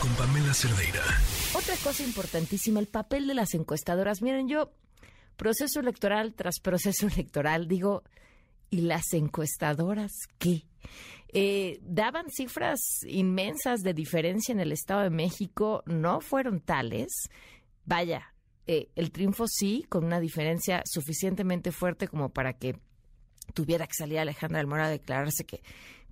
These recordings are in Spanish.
Con Pamela Cerdeira. Otra cosa importantísima, el papel de las encuestadoras. Miren, yo, proceso electoral tras proceso electoral, digo, ¿y las encuestadoras qué? Eh, daban cifras inmensas de diferencia en el Estado de México, no fueron tales. Vaya, eh, el triunfo sí, con una diferencia suficientemente fuerte como para que tuviera que salir Alejandra del a declararse que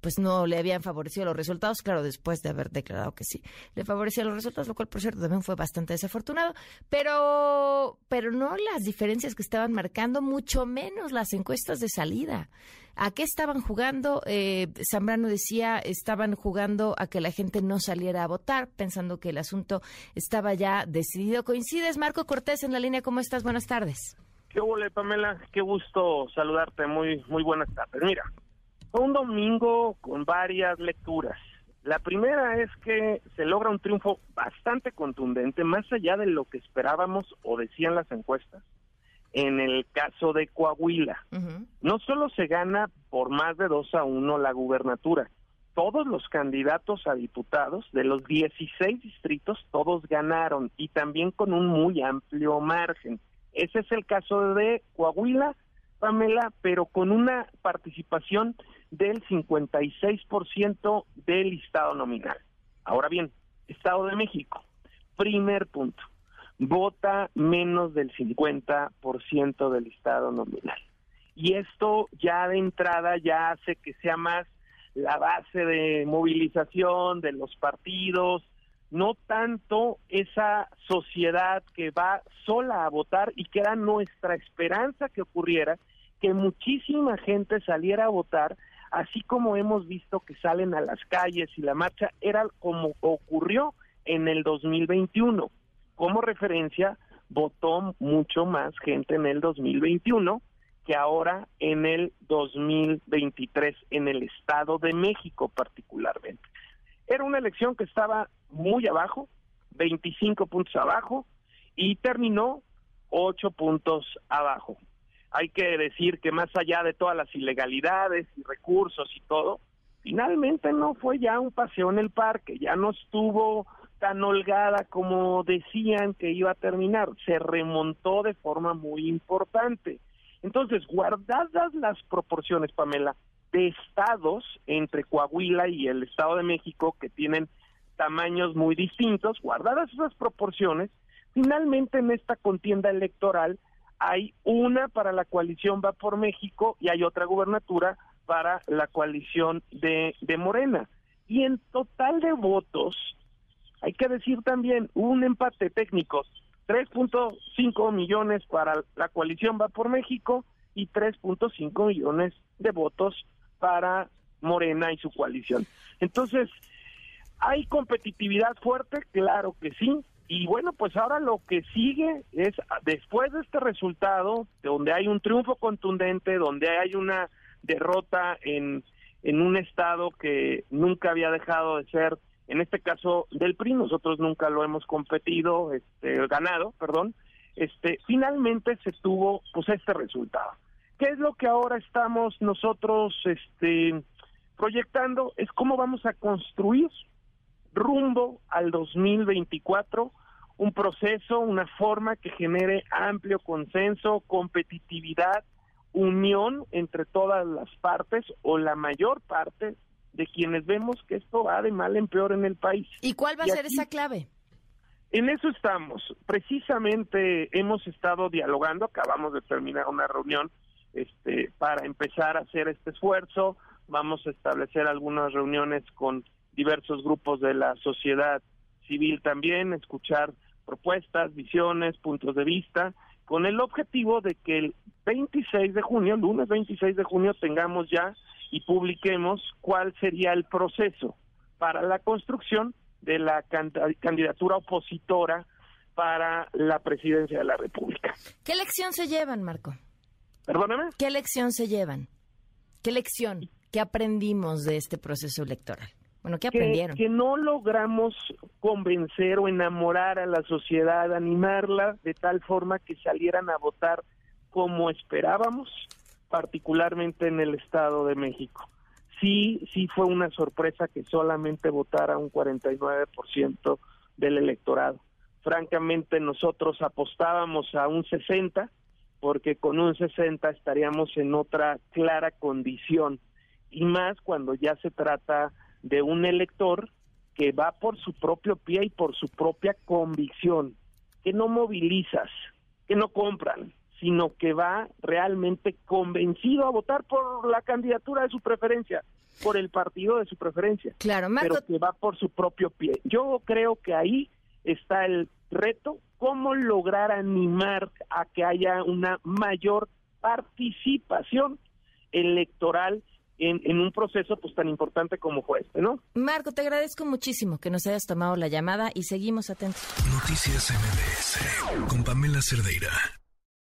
pues no le habían favorecido los resultados, claro, después de haber declarado que sí, le favorecían los resultados, lo cual, por cierto, también fue bastante desafortunado, pero, pero no las diferencias que estaban marcando, mucho menos las encuestas de salida. ¿A qué estaban jugando? Eh, Zambrano decía, estaban jugando a que la gente no saliera a votar, pensando que el asunto estaba ya decidido. ¿Coincides, Marco Cortés, en la línea? ¿Cómo estás? Buenas tardes. ¿Qué huele, Pamela? Qué gusto saludarte. Muy, muy buenas tardes. Mira, un domingo con varias lecturas. La primera es que se logra un triunfo bastante contundente, más allá de lo que esperábamos o decían las encuestas. En el caso de Coahuila, no solo se gana por más de dos a uno la gubernatura, todos los candidatos a diputados de los 16 distritos, todos ganaron y también con un muy amplio margen. Ese es el caso de Coahuila, Pamela, pero con una participación del 56% del listado nominal. Ahora bien, Estado de México, primer punto, vota menos del 50% del listado nominal. Y esto ya de entrada ya hace que sea más la base de movilización de los partidos, no tanto esa sociedad que va sola a votar y que era nuestra esperanza que ocurriera, que muchísima gente saliera a votar así como hemos visto que salen a las calles y la marcha, era como ocurrió en el 2021. Como referencia, votó mucho más gente en el 2021 que ahora en el 2023 en el Estado de México particularmente. Era una elección que estaba muy abajo, 25 puntos abajo, y terminó 8 puntos abajo hay que decir que más allá de todas las ilegalidades y recursos y todo, finalmente no fue ya un paseo en el parque, ya no estuvo tan holgada como decían que iba a terminar, se remontó de forma muy importante. Entonces, guardadas las proporciones, Pamela, de estados entre Coahuila y el Estado de México que tienen tamaños muy distintos, guardadas esas proporciones, finalmente en esta contienda electoral hay una para la coalición Va por México y hay otra gubernatura para la coalición de, de Morena. Y en total de votos, hay que decir también, un empate técnico, 3.5 millones para la coalición Va por México y 3.5 millones de votos para Morena y su coalición. Entonces, ¿hay competitividad fuerte? Claro que sí, y bueno, pues ahora lo que sigue es, después de este resultado, donde hay un triunfo contundente, donde hay una derrota en, en un estado que nunca había dejado de ser, en este caso del PRI, nosotros nunca lo hemos competido, este, ganado, perdón, este, finalmente se tuvo pues este resultado. ¿Qué es lo que ahora estamos nosotros este, proyectando? Es cómo vamos a construir rumbo al 2024 un proceso, una forma que genere amplio consenso, competitividad, unión entre todas las partes o la mayor parte de quienes vemos que esto va de mal en peor en el país. ¿Y cuál va a ser esa clave? En eso estamos. Precisamente hemos estado dialogando, acabamos de terminar una reunión este, para empezar a hacer este esfuerzo. Vamos a establecer algunas reuniones con diversos grupos de la sociedad civil también, escuchar propuestas, visiones, puntos de vista, con el objetivo de que el 26 de junio, lunes 26 de junio, tengamos ya y publiquemos cuál sería el proceso para la construcción de la candidatura opositora para la presidencia de la República. ¿Qué lección se llevan, Marco? Perdóname. ¿Qué lección se llevan? ¿Qué lección? ¿Qué aprendimos de este proceso electoral? Bueno, ¿qué aprendieron? Que, no logramos convencer o enamorar a la sociedad, animarla de tal forma que salieran a votar como esperábamos, particularmente en el Estado de México. sí, sí fue una sorpresa que solamente votara un 49% del electorado. Francamente, nosotros apostábamos a un 60, porque con un 60 estaríamos en otra clara condición, y más cuando ya se trata de un elector que va por su propio pie y por su propia convicción, que no movilizas, que no compran, sino que va realmente convencido a votar por la candidatura de su preferencia, por el partido de su preferencia. Claro, pero que va por su propio pie. Yo creo que ahí está el reto, cómo lograr animar a que haya una mayor participación electoral en, un proceso pues tan importante como fue este, ¿no? Marco, te agradezco muchísimo que nos hayas tomado la llamada y seguimos atentos. Noticias MBS con Pamela Cerdeira.